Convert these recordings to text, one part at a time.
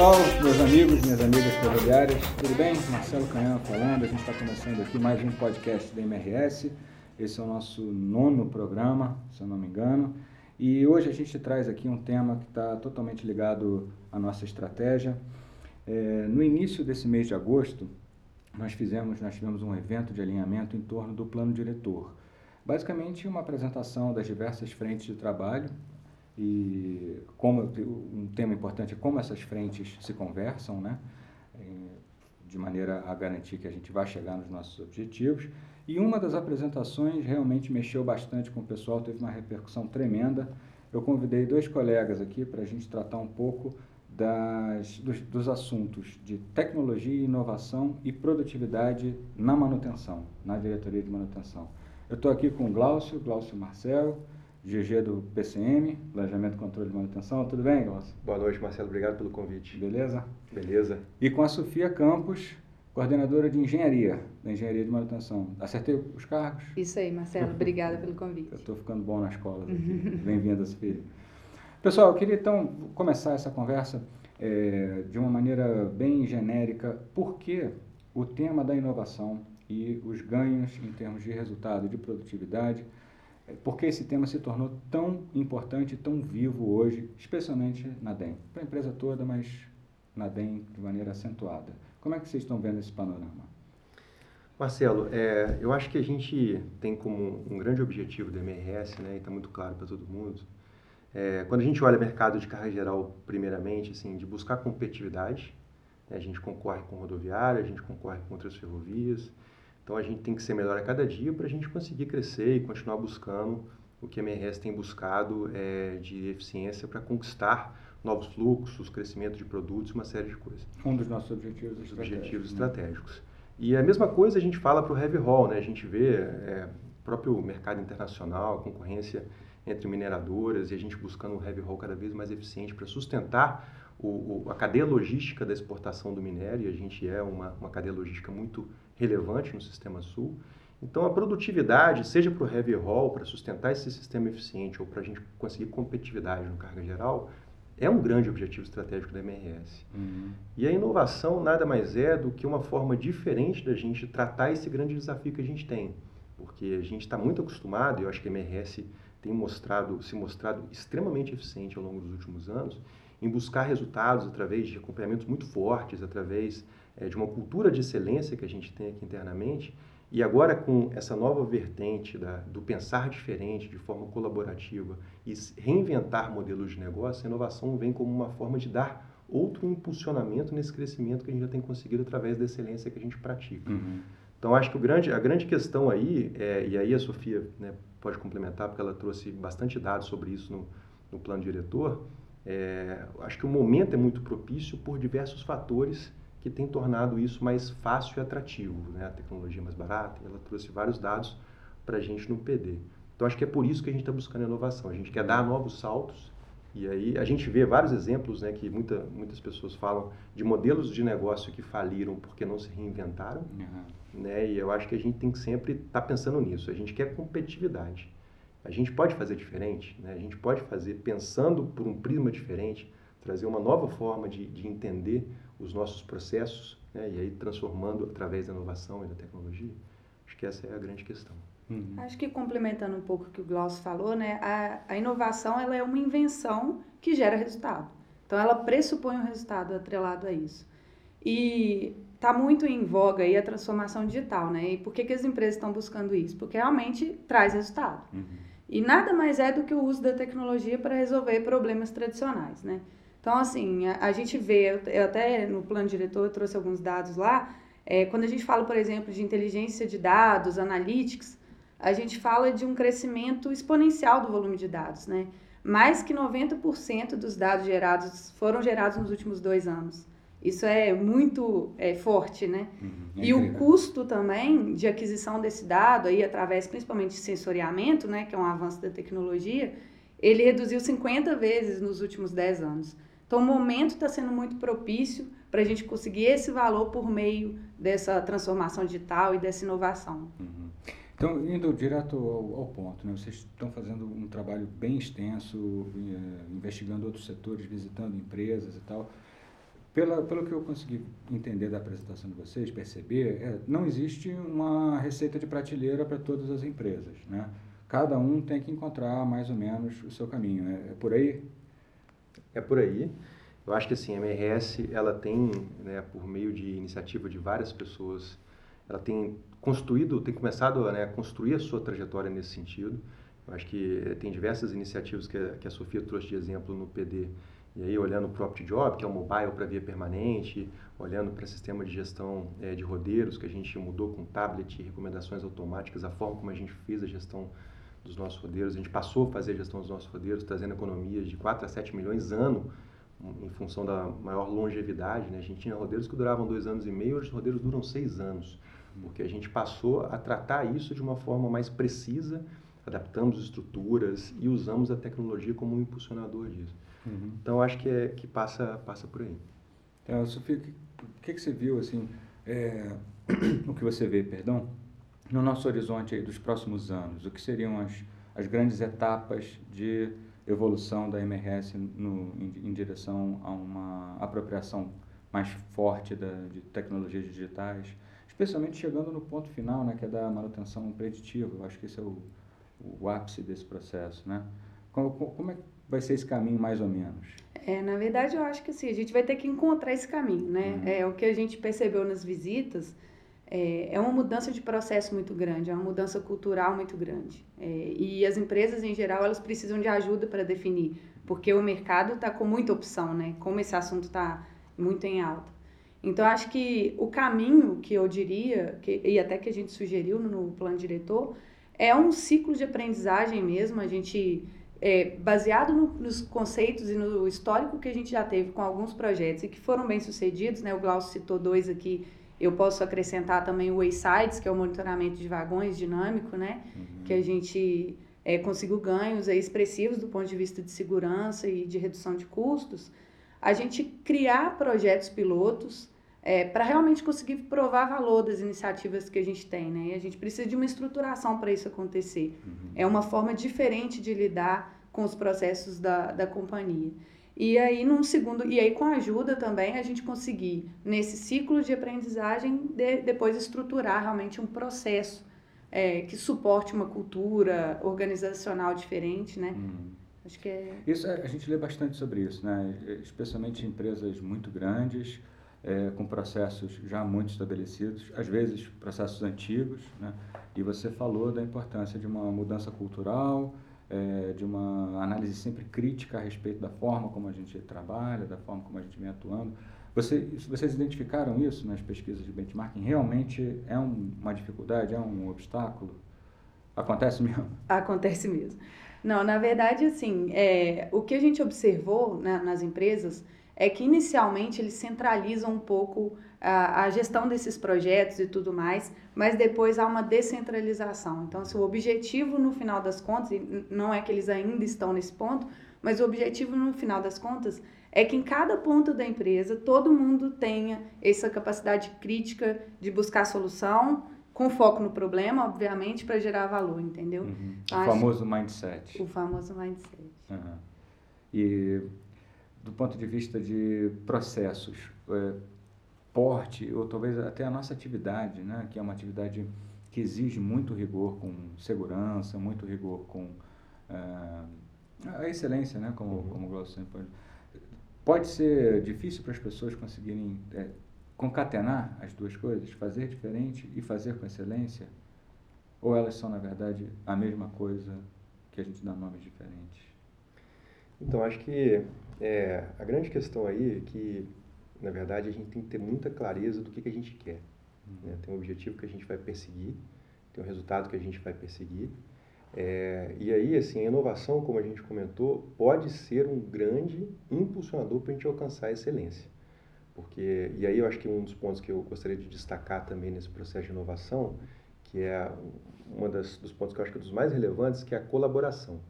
Pessoal, meus amigos, minhas amigas ferroviárias, tudo bem? Marcelo Canhão falando, a gente está começando aqui mais um podcast da MRS. Esse é o nosso nono programa, se eu não me engano. E hoje a gente traz aqui um tema que está totalmente ligado à nossa estratégia. É, no início desse mês de agosto, nós fizemos, nós tivemos um evento de alinhamento em torno do plano diretor. Basicamente, uma apresentação das diversas frentes de trabalho e como um tema importante é como essas frentes se conversam, né? de maneira a garantir que a gente vai chegar nos nossos objetivos. E uma das apresentações realmente mexeu bastante com o pessoal, teve uma repercussão tremenda. Eu convidei dois colegas aqui para a gente tratar um pouco das, dos, dos, assuntos de tecnologia, inovação e produtividade na manutenção, na diretoria de manutenção. Eu estou aqui com o Glaucio, Glaucio Marcel, GG do PCM, Planejamento, Controle e Manutenção. Tudo bem, Glaucio? Boa noite, Marcelo. Obrigado pelo convite. Beleza? Beleza. E com a Sofia Campos, coordenadora de Engenharia, da Engenharia de Manutenção. Acertei os cargos? Isso aí, Marcelo. Obrigada pelo convite. Eu estou ficando bom na escola aqui. Bem-vinda, Sofia. Pessoal, eu queria então começar essa conversa é, de uma maneira bem genérica. Por que o tema da inovação e os ganhos em termos de resultado e de produtividade por que esse tema se tornou tão importante, tão vivo hoje, especialmente na DEM? Para a empresa toda, mas na DEM de maneira acentuada. Como é que vocês estão vendo esse panorama? Marcelo, é, eu acho que a gente tem como um grande objetivo do MRS, né, e está muito claro para todo mundo, é, quando a gente olha o mercado de carga geral, primeiramente, assim, de buscar competitividade, né, a gente concorre com rodoviária, a gente concorre com outras ferrovias, então a gente tem que ser melhor a cada dia para a gente conseguir crescer e continuar buscando o que a MRS tem buscado é, de eficiência para conquistar novos fluxos, crescimento de produtos, uma série de coisas. Um dos nossos objetivos estratégicos. Objetivos né? estratégicos. E a mesma coisa a gente fala para o heavy haul, né? A gente vê é, próprio mercado internacional, a concorrência entre mineradoras e a gente buscando um heavy haul cada vez mais eficiente para sustentar o, o, a cadeia logística da exportação do minério. E a gente é uma, uma cadeia logística muito relevante no sistema sul. Então, a produtividade, seja para o heavy haul, para sustentar esse sistema eficiente ou para a gente conseguir competitividade no carga geral, é um grande objetivo estratégico da MRS. Uhum. E a inovação nada mais é do que uma forma diferente da gente tratar esse grande desafio que a gente tem. Porque a gente está muito acostumado, e eu acho que a MRS tem mostrado, se mostrado extremamente eficiente ao longo dos últimos anos, em buscar resultados através de acompanhamentos muito fortes, através é, de uma cultura de excelência que a gente tem aqui internamente. E agora, com essa nova vertente da, do pensar diferente, de forma colaborativa e reinventar modelos de negócio, a inovação vem como uma forma de dar outro impulsionamento nesse crescimento que a gente já tem conseguido através da excelência que a gente pratica. Uhum. Então, acho que o grande, a grande questão aí, é, e aí a Sofia né, pode complementar, porque ela trouxe bastante dados sobre isso no, no plano diretor, é, acho que o momento é muito propício por diversos fatores que tem tornado isso mais fácil e atrativo. Né? A tecnologia mais barata, ela trouxe vários dados para a gente no PD. Então, acho que é por isso que a gente está buscando inovação. A gente quer dar novos saltos e aí a gente vê vários exemplos né, que muita, muitas pessoas falam de modelos de negócio que faliram porque não se reinventaram. Uhum. Né? E eu acho que a gente tem que sempre estar tá pensando nisso. A gente quer competitividade. A gente pode fazer diferente, né? a gente pode fazer pensando por um prisma diferente, trazer uma nova forma de, de entender os nossos processos, né? e aí transformando através da inovação e da tecnologia. Acho que essa é a grande questão. Uhum. Acho que complementando um pouco o que o Glaucio falou, né? a, a inovação ela é uma invenção que gera resultado. Então, ela pressupõe um resultado atrelado a isso. E está muito em voga aí a transformação digital, né? E por que, que as empresas estão buscando isso? Porque realmente traz resultado. Uhum. E nada mais é do que o uso da tecnologia para resolver problemas tradicionais, né? Então, assim, a, a gente vê, eu até no plano diretor eu trouxe alguns dados lá, é, quando a gente fala, por exemplo, de inteligência de dados, analytics, a gente fala de um crescimento exponencial do volume de dados, né? Mais que 90% dos dados gerados foram gerados nos últimos dois anos. Isso é muito é, forte, né? Uhum, é e o custo também de aquisição desse dado, aí, através principalmente de sensoriamento, né, que é um avanço da tecnologia, ele reduziu 50 vezes nos últimos 10 anos. Então, o momento está sendo muito propício para a gente conseguir esse valor por meio dessa transformação digital e dessa inovação. Uhum. Então, indo direto ao, ao, ponto, né? vocês estão fazendo um trabalho bem extenso, eh, investigando outros setores, visitando empresas e tal. pela, pelo que eu consegui entender da apresentação de vocês, perceber, é, não existe uma receita de prateleira para todas as empresas, né? Cada um tem que encontrar mais ou menos o seu caminho. É, é por aí? É por aí. Eu acho que assim, a MRS, ela tem, né, por meio de iniciativa de várias pessoas, ela tem construído, tem começado né, a construir a sua trajetória nesse sentido. Eu acho que eh, tem diversas iniciativas que a, que a Sofia trouxe de exemplo no PD. E aí, olhando o Property Job, que é o mobile para via permanente, olhando para sistema de gestão é, de rodeiros, que a gente mudou com tablet recomendações automáticas, a forma como a gente fez a gestão dos nossos rodeiros. A gente passou a fazer a gestão dos nossos rodeiros, trazendo economias de 4 a 7 milhões ano, em função da maior longevidade. Né? A gente tinha rodeiros que duravam dois anos e meio, hoje os rodeiros duram seis anos, porque a gente passou a tratar isso de uma forma mais precisa, adaptamos estruturas e usamos a tecnologia como um impulsionador disso. Uhum. Então, acho que, é, que passa, passa por aí. Então, Sofia, o que, que você viu, assim, é, o que você vê, perdão, no nosso horizonte dos próximos anos? O que seriam as, as grandes etapas de evolução da MRS no, em, em, direção a uma apropriação mais forte da, de tecnologias digitais, especialmente chegando no ponto final, né, que é da manutenção preditiva. Eu acho que esse é o, o ápice desse processo, né? Como, como é que vai ser esse caminho mais ou menos? É, na verdade, eu acho que assim, a gente vai ter que encontrar esse caminho, né? Uhum. É o que a gente percebeu nas visitas, é, é uma mudança de processo muito grande, é uma mudança cultural muito grande. É, e as empresas, em geral, elas precisam de ajuda para definir, porque o mercado está com muita opção, né? Como esse assunto está muito em alta. Então, acho que o caminho que eu diria, que, e até que a gente sugeriu no plano diretor, é um ciclo de aprendizagem mesmo. A gente, é, baseado no, nos conceitos e no histórico que a gente já teve com alguns projetos e que foram bem sucedidos, né? O Glaucio citou dois aqui eu posso acrescentar também o Waysides, que é o monitoramento de vagões dinâmico, né? Uhum. Que a gente é, conseguiu ganhos aí expressivos do ponto de vista de segurança e de redução de custos. A gente criar projetos pilotos é, para realmente conseguir provar valor das iniciativas que a gente tem, né? E a gente precisa de uma estruturação para isso acontecer. Uhum. É uma forma diferente de lidar com os processos da, da companhia. E aí, num segundo, e aí com a ajuda também a gente conseguir, nesse ciclo de aprendizagem, de, depois estruturar realmente um processo é, que suporte uma cultura organizacional diferente, né? Uhum. Acho que é... Isso, é, a gente lê bastante sobre isso, né? Especialmente em empresas muito grandes, é, com processos já muito estabelecidos, às vezes processos antigos, né? E você falou da importância de uma mudança cultural, é, de uma análise sempre crítica a respeito da forma como a gente trabalha, da forma como a gente vem atuando. Você, vocês identificaram isso nas pesquisas de benchmarking? Realmente é um, uma dificuldade, é um obstáculo? Acontece mesmo? Acontece mesmo. Não, na verdade, assim, é, o que a gente observou né, nas empresas é que inicialmente eles centralizam um pouco a, a, gestão desses projetos e tudo mais, mas depois há uma descentralização. Então, se o objetivo no final das contas, e não é que eles ainda estão nesse ponto, mas o objetivo no final das contas é que em cada ponto da empresa todo mundo tenha essa capacidade crítica de buscar solução, com foco no problema, obviamente, para gerar valor, entendeu? Uhum. O famoso mindset. O famoso mindset. Uhum. E do ponto de vista de processos, é, porte, ou talvez até a nossa atividade, né, que é uma atividade que exige muito rigor com segurança, muito rigor com uh, a excelência, né, como, uhum. como o Glaucio sempre pode. Pode ser difícil para as pessoas conseguirem é, concatenar as duas coisas, fazer diferente e fazer com excelência? Ou elas são, na verdade, a mesma coisa que a gente dá nomes diferentes? Então, acho que é, a grande questão aí é que na verdade, a gente tem que ter muita clareza do que, que a gente quer. Uhum. Né? Tem um objetivo que a gente vai perseguir, tem um resultado que a gente vai perseguir. É, e aí, assim, a inovação, como a gente comentou, pode ser um grande impulsionador para a gente alcançar a excelência. Porque, e aí eu acho que um dos pontos que eu gostaria de destacar também nesse processo de inovação, que é um dos pontos que eu acho que é dos mais relevantes, que é a colaboração.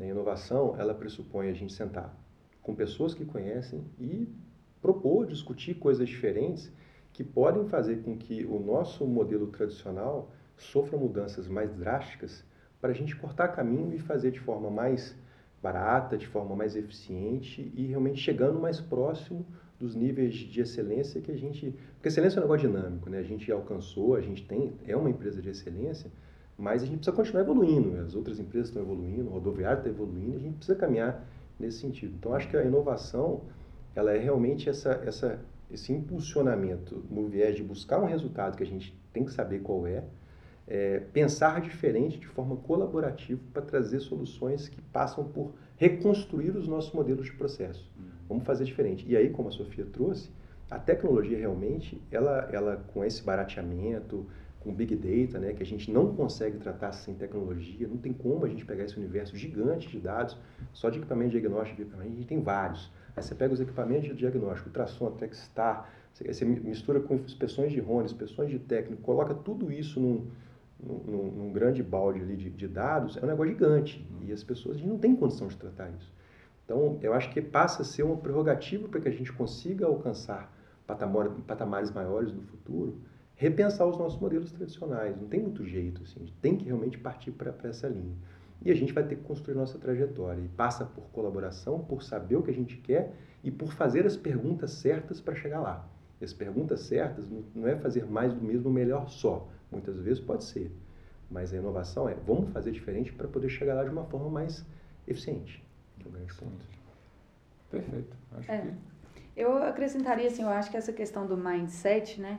A inovação, ela pressupõe a gente sentar com pessoas que conhecem e propor, discutir coisas diferentes que podem fazer com que o nosso modelo tradicional sofra mudanças mais drásticas para a gente cortar caminho e fazer de forma mais barata, de forma mais eficiente e realmente chegando mais próximo dos níveis de excelência que a gente. Porque excelência é um negócio dinâmico, né? A gente alcançou, a gente tem, é uma empresa de excelência, mas a gente precisa continuar evoluindo. As outras empresas estão evoluindo, o rodoviário está evoluindo, a gente precisa caminhar nesse sentido. Então, acho que a inovação, ela é realmente essa, essa, esse impulsionamento no viés de buscar um resultado que a gente tem que saber qual é, é pensar diferente de forma colaborativa para trazer soluções que passam por reconstruir os nossos modelos de processo. Uhum. Vamos fazer diferente. E aí, como a Sofia trouxe, a tecnologia realmente, ela, ela com esse barateamento, com Big Data, né, que a gente não consegue tratar sem tecnologia, não tem como a gente pegar esse universo gigante de dados, só de equipamento de diagnóstico, a gente tem vários. Aí você pega os equipamentos de diagnóstico, ultrassom, Trackstar, você mistura com inspeções de RONE, inspeções de técnico, coloca tudo isso num, num, num grande balde de, de, dados, é um negócio gigante. E as pessoas, não tem condição de tratar isso. Então, eu acho que passa a ser uma prerrogativa para que a gente consiga alcançar patamar, patamares maiores no futuro, repensar os nossos modelos tradicionais. Não tem muito jeito, assim, a gente tem que realmente partir para essa linha. E a gente vai ter que construir nossa trajetória. E passa por colaboração, por saber o que a gente quer e por fazer as perguntas certas para chegar lá. E as perguntas certas não é fazer mais do mesmo melhor só. Muitas vezes pode ser. Mas a inovação é vamos fazer diferente para poder chegar lá de uma forma mais eficiente um grande ponto. Perfeito. Acho é. que... Eu acrescentaria assim, eu acho que essa questão do mindset, né,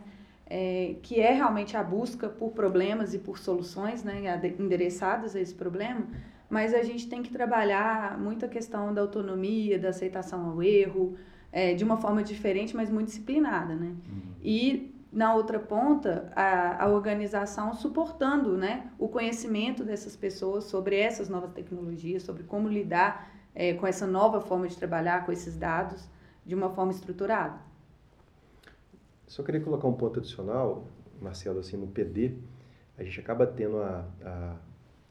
é, que é realmente a busca por problemas e por soluções, né, endereçadas a esse problema, mas a gente tem que trabalhar muito a questão da autonomia, da aceitação ao erro, é, de uma forma diferente, mas muito disciplinada, né? Uhum. E na outra ponta, a, a organização suportando né, o conhecimento dessas pessoas sobre essas novas tecnologias, sobre como lidar é, com essa nova forma de trabalhar com esses dados de uma forma estruturada. Só queria colocar um ponto adicional, Marcelo, assim, no PD, a gente acaba tendo a, a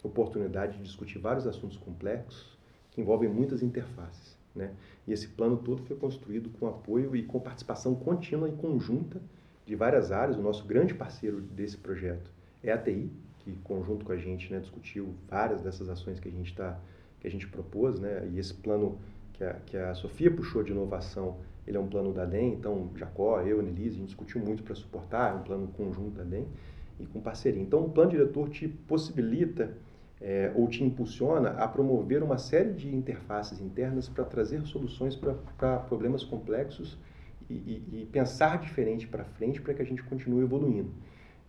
oportunidade de discutir vários assuntos complexos que envolvem muitas interfaces, né? E esse plano todo foi construído com apoio e com participação contínua e conjunta de várias áreas. O nosso grande parceiro desse projeto é a TI, que conjunto com a gente né, discutiu várias dessas ações que a gente está que a gente propôs, né? E esse plano que a, que a Sofia puxou de inovação, ele é um plano da DEM, então Jacó, eu, Nelise, a gente discutiu muito para suportar, é um plano conjunto da DEM e com parceria. Então, o plano diretor te possibilita é, ou te impulsiona a promover uma série de interfaces internas para trazer soluções para problemas complexos e, e, e pensar diferente para frente para que a gente continue evoluindo.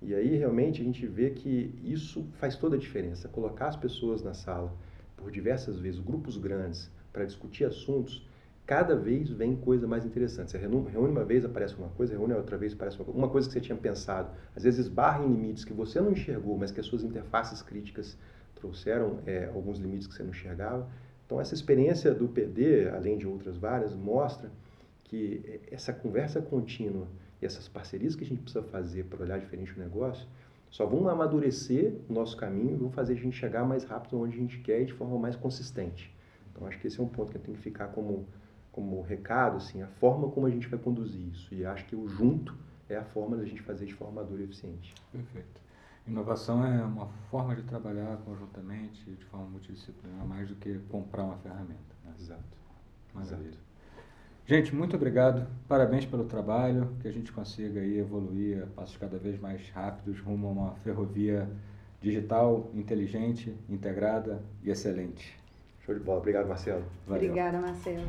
E aí, realmente, a gente vê que isso faz toda a diferença. Colocar as pessoas na sala, por diversas vezes, grupos grandes, para discutir assuntos, cada vez vem coisa mais interessante. Você reúne uma vez, aparece uma coisa, reúne outra vez, aparece uma coisa. Uma coisa que você tinha pensado, às vezes esbarra em limites que você não enxergou, mas que as suas interfaces críticas trouxeram é, alguns limites que você não enxergava. Então, essa experiência do PD, além de outras várias, mostra que essa conversa contínua e essas parcerias que a gente precisa fazer para olhar diferente o negócio, só vão amadurecer o nosso caminho e vão fazer a gente chegar mais rápido onde a gente quer e de forma mais consistente. Então, acho que esse é um ponto que tem que ficar como, como recado, assim, a forma como a gente vai conduzir isso. E acho que o junto é a forma da gente fazer de forma madura e eficiente. Perfeito. Inovação é uma forma de trabalhar conjuntamente, de forma multidisciplinar, mais do que comprar uma ferramenta. Né? Exato. Maravilha. Exato. Gente, muito obrigado. Parabéns pelo trabalho. Que a gente consiga aí evoluir a passos cada vez mais rápidos rumo a uma ferrovia digital, inteligente, integrada e excelente. Show de bola. Obrigado, Marcelo. Valeu. Obrigada, Marcelo.